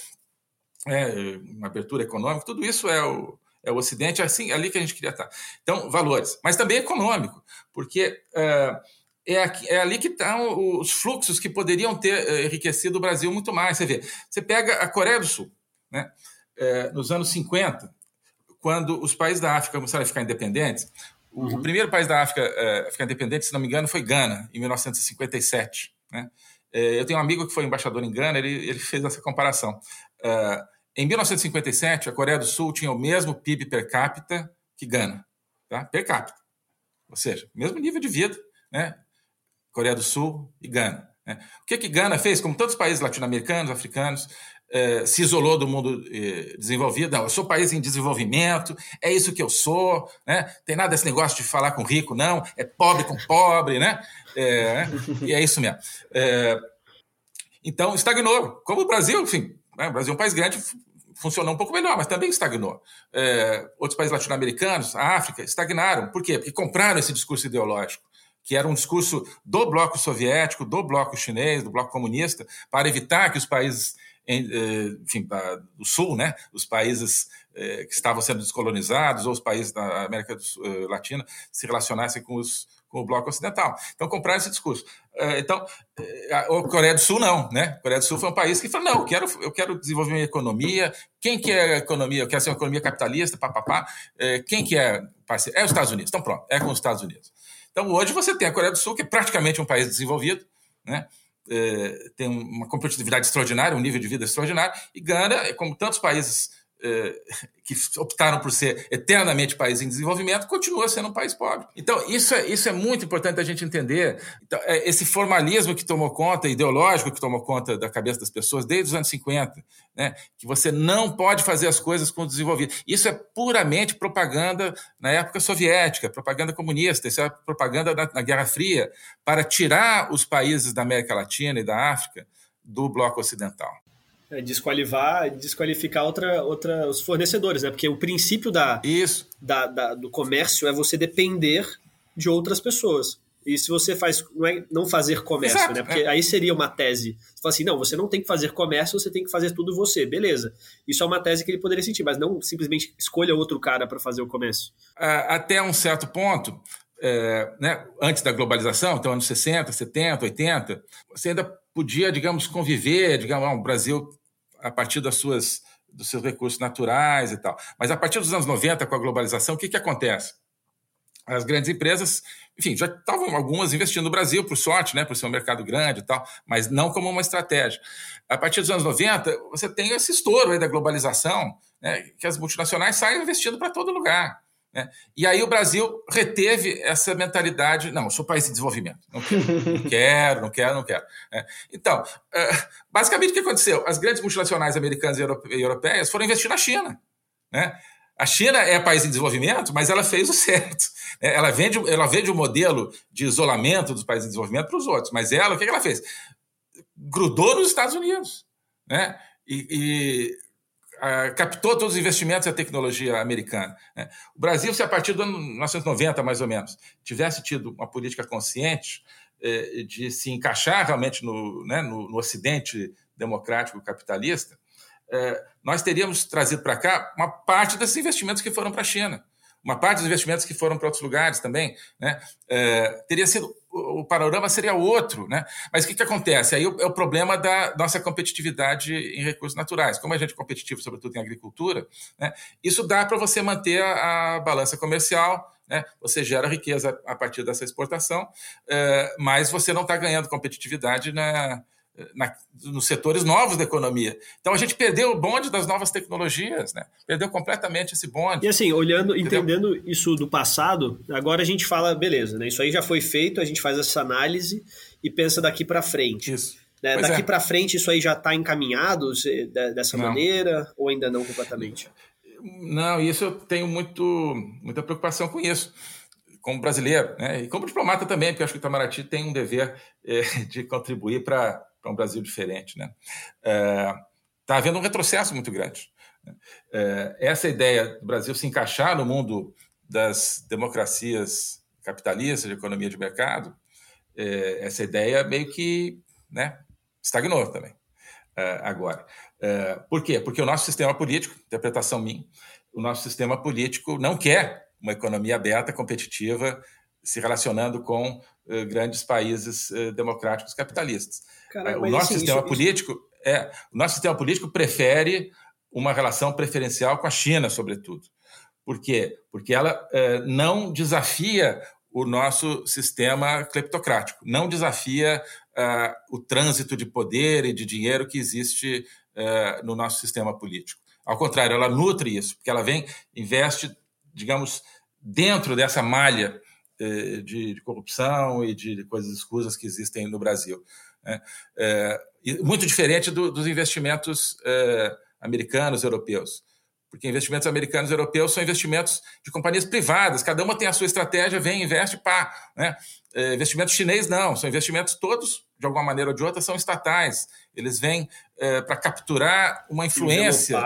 é, uma abertura econômica, tudo isso é o é o Ocidente, é assim, ali que a gente queria estar. Então, valores, mas também econômico, porque uh, é, aqui, é, ali que estão os fluxos que poderiam ter uh, enriquecido o Brasil muito mais. Você vê, você pega a Coreia do Sul, né? Uh, nos anos 50, quando os países da África começaram a ficar independentes, uhum. o primeiro país da África a ficar independente, se não me engano, foi Gana, em 1957. Né? eu tenho um amigo que foi embaixador em Gana, ele, ele fez essa comparação. Uh, em 1957, a Coreia do Sul tinha o mesmo PIB per capita que Gana, tá? per capita. Ou seja, mesmo nível de vida, né? Coreia do Sul e Gana. Né? O que que Gana fez? Como tantos países latino-americanos, africanos, eh, se isolou do mundo eh, desenvolvido. Não, eu sou país em desenvolvimento, é isso que eu sou, né? Tem nada desse negócio de falar com rico, não. É pobre com pobre, né? É, e é isso mesmo. É, então, estagnou. Como o Brasil, enfim, né? O Brasil é um país grande, funcionou um pouco melhor, mas também estagnou. É, outros países latino-americanos, a África, estagnaram. Por quê? Porque compraram esse discurso ideológico, que era um discurso do bloco soviético, do bloco chinês, do bloco comunista, para evitar que os países é, enfim, do Sul, né, os países é, que estavam sendo descolonizados, ou os países da América é, Latina, se relacionassem com os com o bloco ocidental. Então, compraram esse discurso. Então, a Coreia do Sul não, né? A Coreia do Sul foi um país que falou, não, eu quero, eu quero desenvolver minha economia. Quem que é a economia? Eu quero ser uma economia capitalista, papapá. Quem que é parceiro? É os Estados Unidos. Então, pronto, é com os Estados Unidos. Então, hoje você tem a Coreia do Sul, que é praticamente um país desenvolvido, né? É, tem uma competitividade extraordinária, um nível de vida extraordinário, e Gana, como tantos países é, que optaram por ser eternamente país em desenvolvimento, continua sendo um país pobre. Então, isso é, isso é muito importante a gente entender. Então, é esse formalismo que tomou conta, ideológico que tomou conta da cabeça das pessoas desde os anos 50, né, que você não pode fazer as coisas com o desenvolvido. Isso é puramente propaganda na época soviética, propaganda comunista, isso é propaganda na, na Guerra Fria, para tirar os países da América Latina e da África do bloco ocidental. É, desqualificar, desqualificar outra, outra, os fornecedores, né? Porque o princípio da, Isso. Da, da, do comércio é você depender de outras pessoas. E se você faz, não, é não fazer comércio, Exato, né? Porque é. aí seria uma tese. Você fala assim, não, você não tem que fazer comércio, você tem que fazer tudo você. Beleza. Isso é uma tese que ele poderia sentir, mas não simplesmente escolha outro cara para fazer o comércio. Até um certo ponto, é, né, antes da globalização, então anos 60, 70, 80, você ainda podia, digamos, conviver, digamos, o Brasil a partir das suas, dos seus recursos naturais e tal. Mas a partir dos anos 90, com a globalização, o que, que acontece? As grandes empresas, enfim, já estavam algumas investindo no Brasil, por sorte, né, por ser um mercado grande e tal, mas não como uma estratégia. A partir dos anos 90, você tem esse estouro aí da globalização, né, que as multinacionais saem investindo para todo lugar. Né? E aí o Brasil reteve essa mentalidade, não, eu sou país em desenvolvimento, não quero, não quero, não quero. Né? Então, é, basicamente o que aconteceu? As grandes multinacionais americanas e europeias foram investir na China. Né? A China é país em desenvolvimento, mas ela fez o certo. Né? Ela vende, ela vende o um modelo de isolamento dos países em desenvolvimento para os outros, mas ela, o que ela fez? Grudou nos Estados Unidos. Né? E, e captou todos os investimentos e a tecnologia americana. Né? O Brasil, se a partir do ano 1990, mais ou menos, tivesse tido uma política consciente eh, de se encaixar realmente no, né, no, no Ocidente democrático capitalista, eh, nós teríamos trazido para cá uma parte desses investimentos que foram para a China uma parte dos investimentos que foram para outros lugares também, né? É, teria sido o panorama seria outro, né? Mas o que, que acontece? Aí é o problema da nossa competitividade em recursos naturais. Como a gente é competitivo, sobretudo em agricultura, né? isso dá para você manter a, a balança comercial, né? Você gera riqueza a partir dessa exportação, é, mas você não está ganhando competitividade na, na, nos setores novos da economia. Então a gente perdeu o bonde das novas tecnologias, né? Perdeu completamente esse bonde. E assim, olhando, entendeu? entendendo isso do passado, agora a gente fala, beleza, né? Isso aí já foi feito, a gente faz essa análise e pensa daqui para frente. Isso. Né? Daqui é. para frente isso aí já está encaminhado dessa não. maneira ou ainda não completamente? Não, isso eu tenho muito, muita preocupação com isso como brasileiro, né? E como diplomata também, porque acho que o Itamaraty tem um dever é, de contribuir para para um Brasil diferente. Né? é, tá havendo um retrocesso muito grande. Né? É, essa ideia do Brasil se encaixar no mundo das democracias capitalistas, de economia de mercado, é, essa ideia meio que né, estagnou também agora. Por quê? Porque o nosso sistema político, interpretação minha, o nosso sistema político não quer uma economia aberta, competitiva, se relacionando com uh, grandes países uh, democráticos capitalistas. Caramba, o nosso assim, sistema isso, político isso... é o nosso sistema político prefere uma relação preferencial com a China, sobretudo. Por quê? Porque ela uh, não desafia o nosso sistema cleptocrático, não desafia o trânsito de poder e de dinheiro que existe no nosso sistema político. Ao contrário, ela nutre isso, porque ela vem, investe, digamos, dentro dessa malha de, de, corrupção e de coisas escusas que existem no Brasil. Né? É, muito diferente do, dos investimentos é, americanos, europeus. Porque investimentos americanos e europeus são investimentos de companhias privadas, cada uma tem a sua estratégia, vem, investe, pá. Né? É, investimentos chinês não, são investimentos todos, de alguma maneira ou de outra, são estatais. Eles vêm é, para capturar uma influência.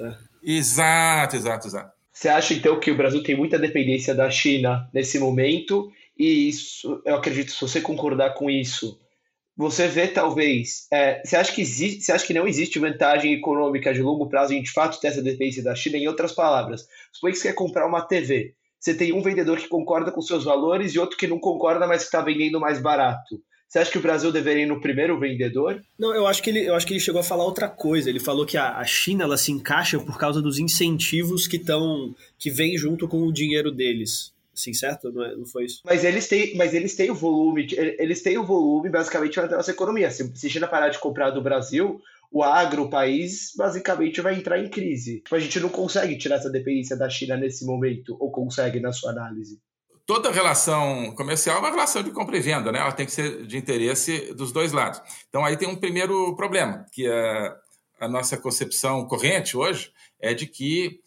É. Exato, exato, exato. Você acha então que o Brasil tem muita dependência da China nesse momento? E isso, eu acredito, se você concordar com isso, você vê talvez. É, você, acha que existe, você acha que não existe vantagem econômica de longo prazo em de fato ter essa dependência da China? Em outras palavras, suponha que você quer comprar uma TV. Você tem um vendedor que concorda com seus valores e outro que não concorda, mas que está vendendo mais barato. Você acha que o Brasil deveria ir no primeiro vendedor? Não, eu acho que ele, eu acho que ele chegou a falar outra coisa. Ele falou que a, a China ela se encaixa por causa dos incentivos que estão que vêm junto com o dinheiro deles. Assim, certo? Não, é, não foi isso? Mas eles têm, mas eles têm o volume, eles têm o volume basicamente na nossa economia. Se, se a China parar de comprar do Brasil, o agro, o país, basicamente vai entrar em crise. Tipo, a gente não consegue tirar essa dependência da China nesse momento, ou consegue na sua análise? Toda relação comercial é uma relação de compra e venda, né? Ela tem que ser de interesse dos dois lados. Então aí tem um primeiro problema, que é a nossa concepção corrente hoje é de que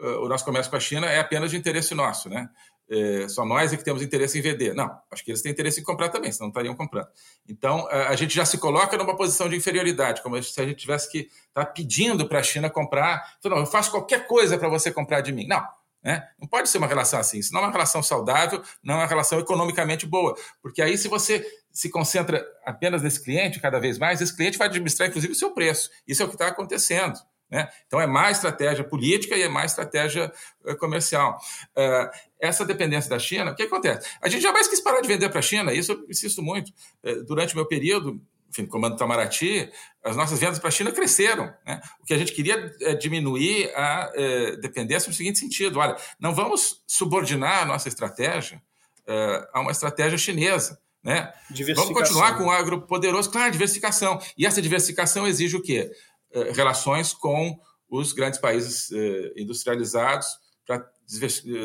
uh, o nosso comércio com a China é apenas de interesse nosso, né? é, só nós é que temos interesse em vender. Não, acho que eles têm interesse em comprar também, senão não estariam comprando. Então, a, a gente já se coloca numa posição de inferioridade, como se a gente tivesse que estar tá pedindo para a China comprar. Então, não, eu faço qualquer coisa para você comprar de mim. Não, né? Não pode ser uma relação assim. Isso não é uma relação saudável, não é uma relação economicamente boa. Porque aí, se você se concentra apenas nesse cliente cada vez mais, esse cliente vai administrar, inclusive, o seu preço. Isso é o que está acontecendo. Né? Então, é mais estratégia política e é mais estratégia eh, comercial. Uh, essa dependência da China, o que acontece? A gente jamais quis parar de vender para a China, isso eu insisto muito. Uh, durante o meu período, enfim, comando Tamaraty, as nossas vendas para a China cresceram. Né? O que a gente queria é diminuir a uh, dependência no seguinte sentido: olha, não vamos subordinar a nossa estratégia a uma estratégia chinesa. Né? Vamos continuar com o agro poderoso, claro, diversificação. E essa diversificação exige o quê? Eh, relações com os grandes países eh, industrializados para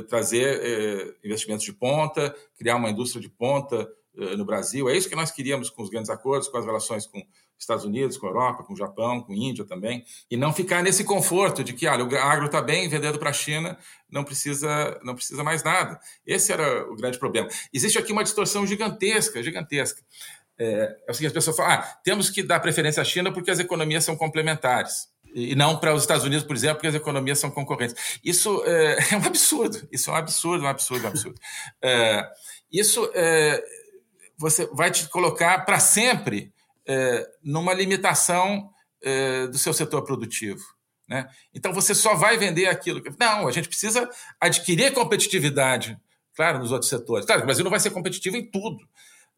trazer investimentos de ponta, criar uma indústria de ponta no Brasil. É isso que nós queríamos com os grandes acordos, com as relações com Estados Unidos, com a Europa, com o Japão, com a Índia também, e não ficar nesse conforto de que, olha, o agro está bem, vendendo para a China, não precisa, não precisa mais nada. Esse era o grande problema. Existe aqui uma distorção gigantesca, gigantesca. É, é o seguinte, as pessoas falam, ah, temos que dar preferência à China porque as economias são complementares e não para os Estados Unidos, por exemplo, porque as economias são concorrentes. Isso é, é um absurdo. Isso é um absurdo, um absurdo, um absurdo. É, isso é, você vai te colocar para sempre é, numa limitação é, do seu setor produtivo. Né? Então você só vai vender aquilo. Não, a gente precisa adquirir competitividade, claro, nos outros setores. Claro, o Brasil não vai ser competitivo em tudo.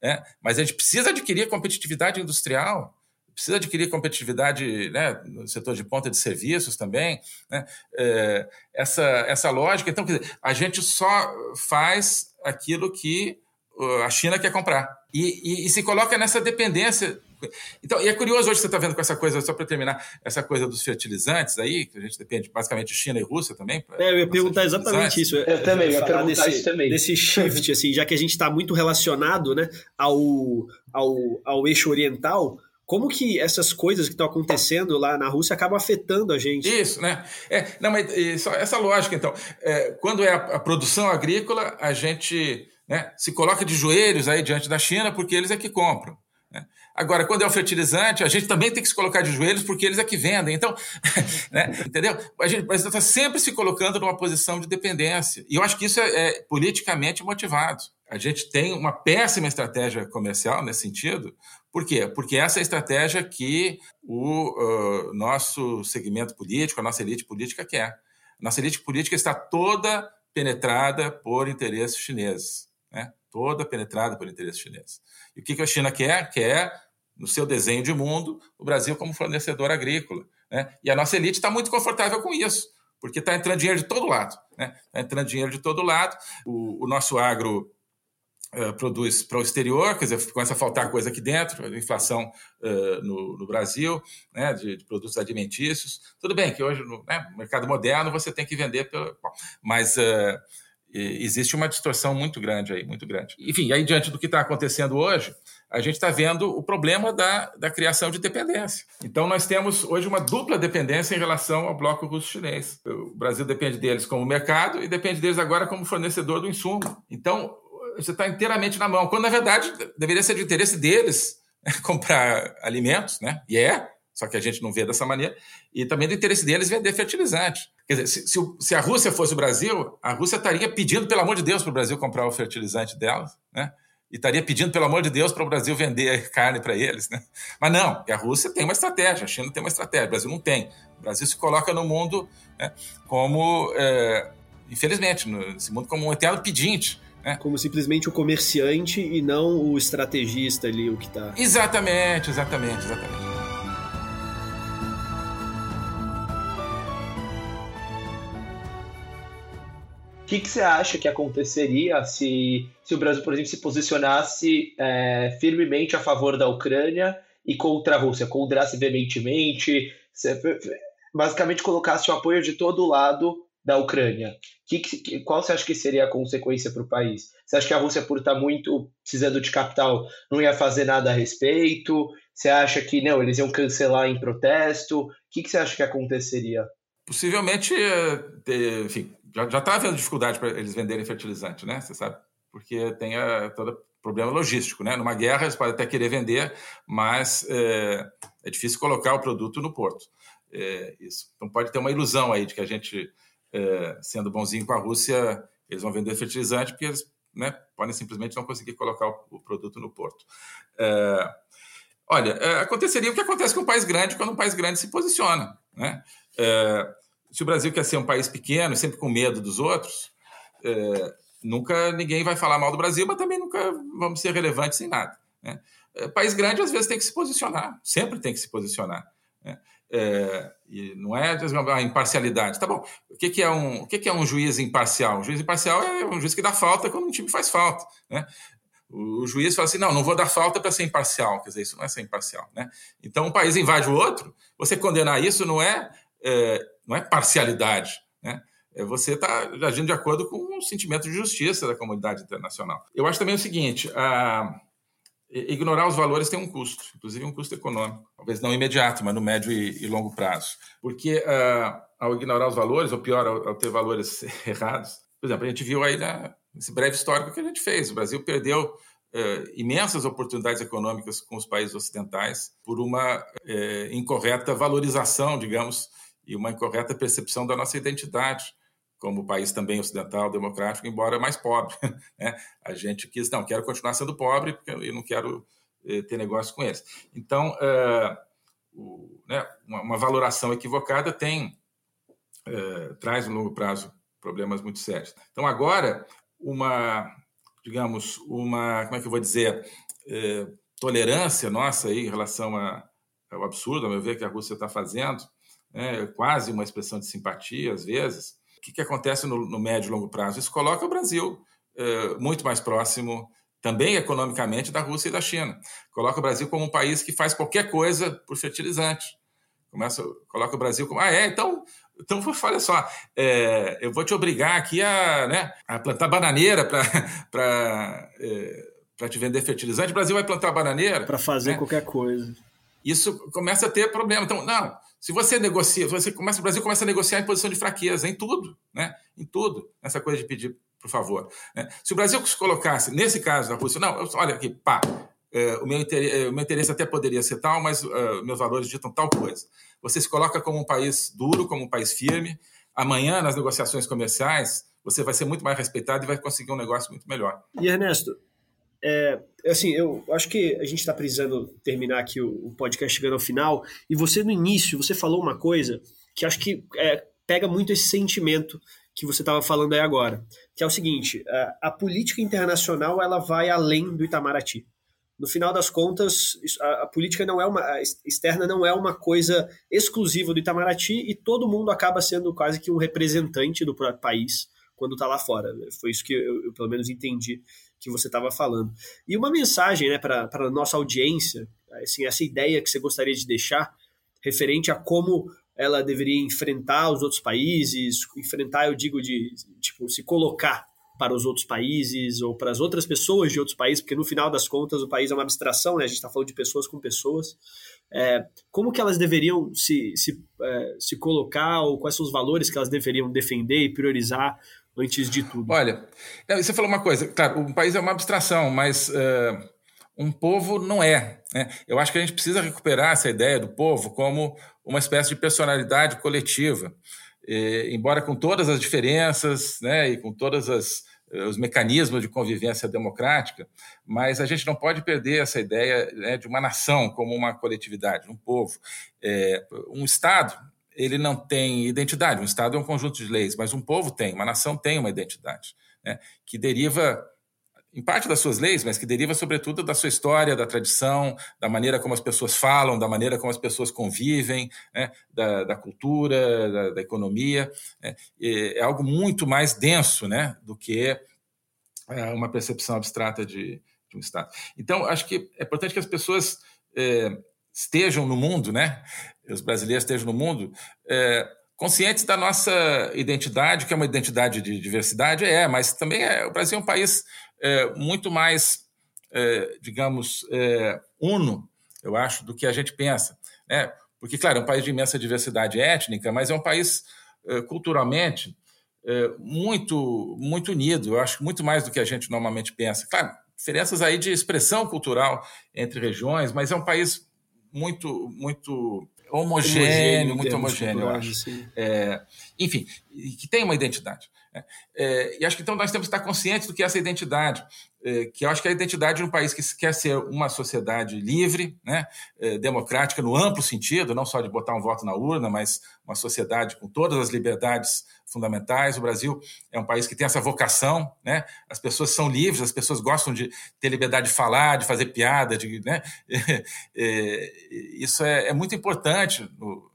Né? Mas a gente precisa adquirir competitividade industrial, precisa adquirir competitividade né, no setor de ponta de serviços também. Né? É, essa, essa lógica. Então, dizer, a gente só faz aquilo que a China quer comprar. E, e, e se coloca nessa dependência então, e é curioso hoje você está vendo com essa coisa, só para terminar, essa coisa dos fertilizantes aí, que a gente depende basicamente de China e Rússia também. Pra, é, eu ia perguntar exatamente isso. Eu, eu também, eu ia perguntar desse, isso também. Desse shift, assim, já que a gente está muito relacionado né, ao, ao, ao eixo oriental, como que essas coisas que estão acontecendo lá na Rússia acabam afetando a gente? Isso, né? É, não, mas isso, essa lógica, então. É, quando é a, a, produção agrícola, a gente né, se coloca de joelhos aí diante da China porque eles é que compram. Né? Agora, quando é o fertilizante, a gente também tem que se colocar de joelhos porque eles é que vendem. Então, né? entendeu? A gente está sempre se colocando numa posição de dependência. E eu acho que isso é, é politicamente motivado. A gente tem uma péssima estratégia comercial nesse sentido. Por quê? Porque essa é a estratégia que o uh, nosso segmento político, a nossa elite política quer. Nossa elite política está toda penetrada por interesses chineses. Toda penetrada por interesses chineses. E o que a China quer? Quer, no seu desenho de mundo, o Brasil como fornecedor agrícola. Né? E a nossa elite está muito confortável com isso, porque está entrando dinheiro de todo lado. Está né? Tá entrando dinheiro de todo lado. O, o nosso agro uh, produz para o exterior, quer dizer, começa a faltar coisa aqui dentro, inflação uh, no, no, Brasil, né, de, de, produtos alimentícios. Tudo bem que hoje no né, mercado moderno você tem que vender, pelo, bom, mas uh, existe uma distorção muito grande aí, muito grande. Enfim, aí diante do que está acontecendo hoje, a gente está vendo o problema da, da criação de dependência. Então, nós temos hoje uma dupla dependência em relação ao bloco russo-chinês. O Brasil depende deles como mercado e depende deles agora como fornecedor do insumo. Então, você está inteiramente na mão, quando na verdade deveria ser de interesse deles comprar alimentos, né? E é, só que a gente não vê dessa maneira, e também do interesse deles vender fertilizante. Quer dizer, se, se, se, a Rússia fosse o Brasil, a Rússia estaria pedindo, pelo amor de Deus, para o Brasil comprar o fertilizante delas, né? E estaria pedindo, pelo amor de Deus, para o Brasil vender carne para eles, né? Mas não, a Rússia tem uma estratégia, a China tem uma estratégia, o Brasil não tem. O Brasil se coloca no mundo né, como, é, infelizmente, nesse mundo como um eterno pedinte. Né? Como simplesmente o comerciante e não o estrategista ali, o que está. Exatamente, exatamente, exatamente. Que, que você acha que aconteceria se, se o Brasil, por exemplo, se posicionasse é, firmemente a favor da Ucrânia e contra a Rússia, condrasse veementemente, basicamente colocasse o apoio de todo lado da Ucrânia? Que, que, qual você acha que seria a consequência para o país? Você acha que a Rússia, por estar muito precisando de capital, não ia fazer nada a respeito? Você acha que não, eles iam cancelar em protesto? O que, que você acha que aconteceria? Possivelmente, eh, enfim, já está havendo dificuldade para eles venderem fertilizante, né? Você sabe? Porque tem a, todo problema logístico, né? Numa guerra eles podem até querer vender, mas é, é difícil colocar o produto no porto. É, isso. Então pode ter uma ilusão aí de que a gente, é, sendo bonzinho com a Rússia, eles vão vender fertilizante porque eles né, podem simplesmente não conseguir colocar o, o produto no porto. Olha, aconteceria o que acontece com um país grande quando um país grande se posiciona, né? É, se o Brasil quer ser um país pequeno, sempre com medo dos outros, é, nunca ninguém vai falar mal do Brasil, mas também nunca vamos ser relevantes em nada. Né? É, país grande, às vezes, tem que se posicionar, sempre tem que se posicionar. Né? É, e não é a imparcialidade. Tá bom, o que, que, é um, o que, que é um juiz imparcial? Um juiz imparcial é um juiz que dá falta quando um time faz falta. Né? O, o juiz fala assim: não, não vou dar falta para ser imparcial. Quer dizer, isso não é ser imparcial. Né? Então, um país invade o outro, você condenar isso não é é, não é parcialidade, né? É você está agindo de acordo com o sentimento de justiça da comunidade internacional. Eu acho também o seguinte: a, ignorar os valores tem um custo, inclusive um custo econômico, talvez não imediato, mas no médio e, longo prazo. Porque uh, ao ignorar os valores, ou pior, ao, ter valores errados, por exemplo, a gente viu aí na, nesse breve histórico que a gente fez: o Brasil perdeu Uh, imensas oportunidades econômicas com os países ocidentais por uma uh, incorreta valorização, digamos, e uma incorreta percepção da nossa identidade como país também ocidental, democrático, embora mais pobre. Né? A gente quis, não, quero continuar sendo pobre porque eu não quero eh, ter negócio com eles. Então, uh, o, né, uma, uma, valoração equivocada tem, uh, traz no longo prazo problemas muito sérios. Então, agora, uma, digamos, uma, como é que eu vou dizer, tolerância nossa aí em relação a, ao absurdo, a meu ver, que a Rússia está fazendo, né, quase uma expressão de simpatia, às vezes. O que, que acontece no, no, médio e longo prazo? Isso coloca o Brasil é, muito mais próximo, também economicamente, da Rússia e da China. Coloca o Brasil como um país que faz qualquer coisa por fertilizante. Começa, coloca o Brasil como. Ah, é? Então, então olha só, é, eu vou te obrigar aqui a, né, a plantar bananeira para é, te vender fertilizante. O Brasil vai plantar bananeira. Para fazer né? qualquer coisa. Isso começa a ter problema. Então, não, se você negocia, você começa, o Brasil começa a negociar em posição de fraqueza, em tudo, né? Em tudo, essa coisa de pedir por favor. Né? Se o Brasil se colocasse, nesse caso da Rússia, não, olha aqui, pá, é, o, meu interesse, é, o meu interesse até poderia ser tal, mas uh, meus valores ditam tal coisa. Você se coloca como um país duro, como um país firme. Amanhã, nas negociações comerciais, você vai ser muito mais respeitado e vai conseguir um negócio muito melhor. E Ernesto, é, assim, eu acho que a gente está precisando terminar aqui o, o, podcast chegando ao final. E você, no início, você falou uma coisa que acho que é, pega muito esse sentimento que você estava falando aí agora, que é o seguinte: a, a, política internacional ela vai além do Itamaraty. No final das contas, a, a política não é uma a externa não é uma coisa exclusiva do Itamaraty e todo mundo acaba sendo quase que um representante do país quando está lá fora. Foi isso que eu, eu, pelo menos entendi que você estava falando. E uma mensagem né, para a nossa audiência, assim, essa ideia que você gostaria de deixar, referente a como ela deveria enfrentar os outros países, enfrentar, eu digo, de tipo, se colocar para os outros países ou para as outras pessoas de outros países, porque no final das contas o país é uma abstração, né? a gente está falando de pessoas com pessoas. É, como que elas deveriam se, se, é, se colocar ou quais são os valores que elas deveriam defender e priorizar antes de tudo? Olha, você falou uma coisa, claro, um país é uma abstração, mas uh, um povo não é. Né? Eu acho que a gente precisa recuperar essa ideia do povo como uma espécie de personalidade coletiva. E, embora com todas as diferenças né, e com todos eh, os mecanismos de convivência democrática, mas a gente não pode perder essa ideia né, de uma nação como uma coletividade, um povo. É, um Estado ele não tem identidade. Um Estado é um conjunto de leis, mas um povo tem, uma nação tem uma identidade, né, que deriva em parte das suas leis, mas que deriva sobretudo da sua história, da tradição, da maneira como as pessoas falam, da maneira como as pessoas convivem, né, da, da, cultura, da, da economia. Né, é, algo muito mais denso né, do que é, uma percepção abstrata de, de, um Estado. Então, acho que é importante que as pessoas é, estejam no mundo, né, os brasileiros estejam no mundo, é, conscientes da nossa identidade, que é uma identidade de diversidade, é, mas também é, o Brasil é um país é, muito mais, é, digamos, é, uno, eu acho, do que a gente pensa. Né? Porque, claro, é um país de imensa diversidade étnica, mas é um país é, culturalmente é, muito, muito unido, eu acho muito mais do que a gente normalmente pensa. Claro, diferenças aí de expressão cultural entre regiões, mas é um país muito, muito homogêneo, muito homogêneo, eu acho. É, enfim, que tem uma identidade. Né? É, e acho que então nós temos que estar conscientes do que é essa identidade, que eu acho que é a identidade de um país que quer ser uma sociedade livre, né, é, democrática no amplo sentido, não só de botar um voto na urna, mas uma sociedade com todas as liberdades fundamentais. O Brasil é um país que tem essa vocação, né? As pessoas são livres, as pessoas gostam de ter liberdade de falar, de fazer piada, de, né? É, isso é, é muito importante no,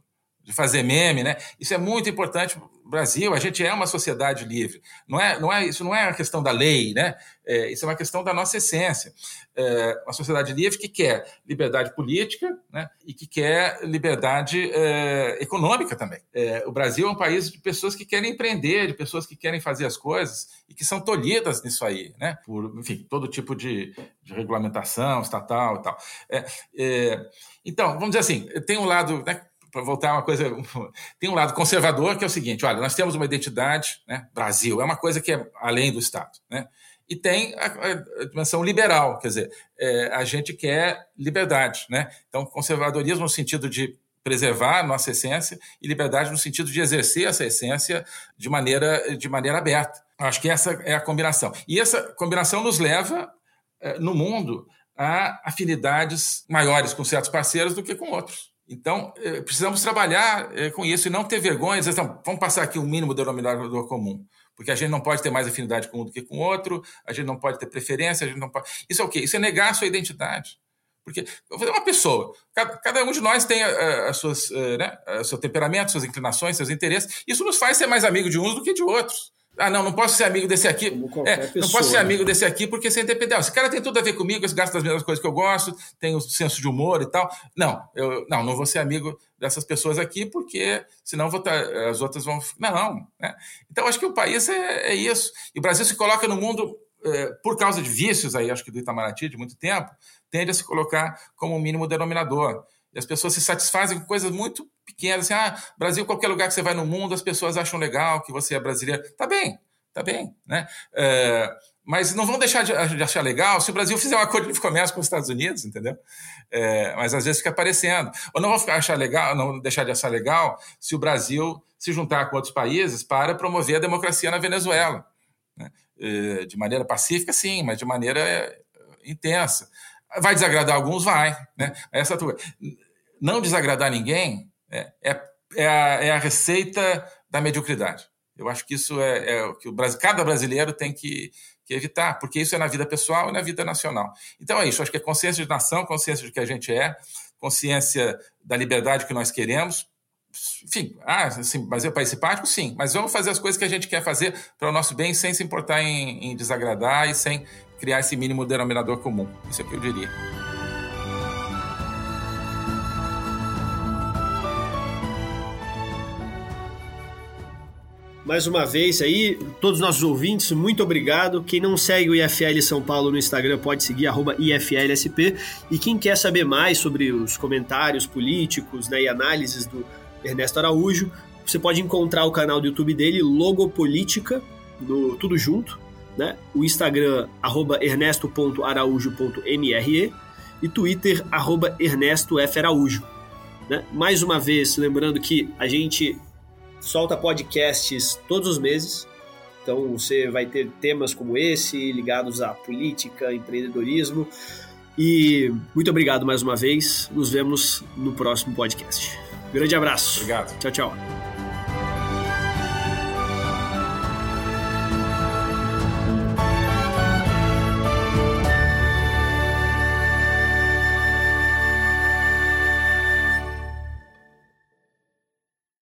de fazer meme, né? Isso é muito importante Brasil, a gente é uma sociedade livre. Não é, não é, isso não é uma questão da lei, né? É, isso é uma questão da nossa essência. É uma sociedade livre que quer liberdade política né? e que quer liberdade é, econômica também. É, o Brasil é um país de pessoas que querem empreender, de pessoas que querem fazer as coisas e que são tolhidas nisso aí, né? Por, enfim, todo tipo de, de regulamentação estatal e tal. É, é, então, vamos dizer assim, tem um lado, né, para voltar uma coisa, tem um lado conservador que é o seguinte: olha, nós temos uma identidade, né? Brasil é uma coisa que é além do Estado, né? E tem a, a dimensão liberal, quer dizer, é, a gente quer liberdade, né? Então, conservadorismo no sentido de preservar a nossa essência e liberdade no sentido de exercer essa essência de maneira, de maneira aberta. Acho que essa é a combinação. E essa combinação nos leva, é, no mundo, a afinidades maiores com certos parceiros do que com outros. Então, eh, precisamos trabalhar eh, com isso e não ter vergonha, dizer, então, vamos passar aqui um mínimo denominador comum, porque a gente não pode ter mais afinidade com um do que com o outro, a gente não pode ter preferência, a gente não pode... Isso é o quê? Isso é negar a sua identidade. Porque uma pessoa, cada, um de nós tem eh, as suas, né, o seu temperamento, suas inclinações, seus interesses, isso nos faz ser mais amigo de uns do que de outros. Ah, não, não posso ser amigo desse aqui. É, pessoa, não posso ser né? amigo desse aqui porque você é independente. Esse cara tem tudo a ver comigo, esse gasta das mesmas coisas que eu gosto, tem o senso de humor e tal. Não, eu não, não vou ser amigo dessas pessoas aqui porque senão vou tá, as outras vão. Não, né? Então acho que o país é, é isso. E o Brasil se coloca no mundo é, por causa de vícios aí, acho que do Itamaraty de muito tempo, tende a se colocar como um mínimo denominador. E as pessoas se satisfazem com coisas muito pequenas, assim, ah, Brasil, qualquer lugar que você vai no mundo, as pessoas acham legal que você é brasileiro. Tá bem, tá bem, né? É, mas não vão deixar de, de, achar legal se o Brasil fizer um acordo de comércio com os Estados Unidos, entendeu? É, mas às vezes fica aparecendo. Ou não vão ficar achar legal, não deixar de achar legal se o Brasil se juntar com outros países para promover a democracia na Venezuela. Né? É, de maneira pacífica, sim, mas de maneira intensa. Vai desagradar alguns? Vai. Né? Essa Não desagradar ninguém é, é, é, a, é a receita da mediocridade. Eu acho que isso é, é o que o Brasil, cada brasileiro tem que, que, evitar, porque isso é na vida pessoal e na vida nacional. Então é isso, acho que é consciência de nação, consciência de que a gente é, consciência da liberdade que nós queremos. Enfim, ah, assim, mas é país simpático? Sim, mas vamos fazer as coisas que a gente quer fazer para o nosso bem sem se importar em, em desagradar e sem criar esse mínimo denominador comum. Isso é o que eu diria. mais uma vez aí, todos os nossos ouvintes, muito obrigado. Quem não segue o IFL São Paulo no Instagram pode seguir IFLSP. E quem quer saber mais sobre os comentários políticos né, e análises do Ernesto Araújo, você pode encontrar o canal do YouTube dele, Logopolítica, no, tudo junto. Né? O Instagram, arroba ernesto.araújo.mre e Twitter, arroba ernestofaraújo. Né? Mais uma vez, lembrando que a gente solta podcasts todos os meses. Então você vai ter temas como esse, ligados à política, empreendedorismo. E muito obrigado mais uma vez. Nos vemos no próximo podcast. Grande abraço. Obrigado. Tchau, tchau.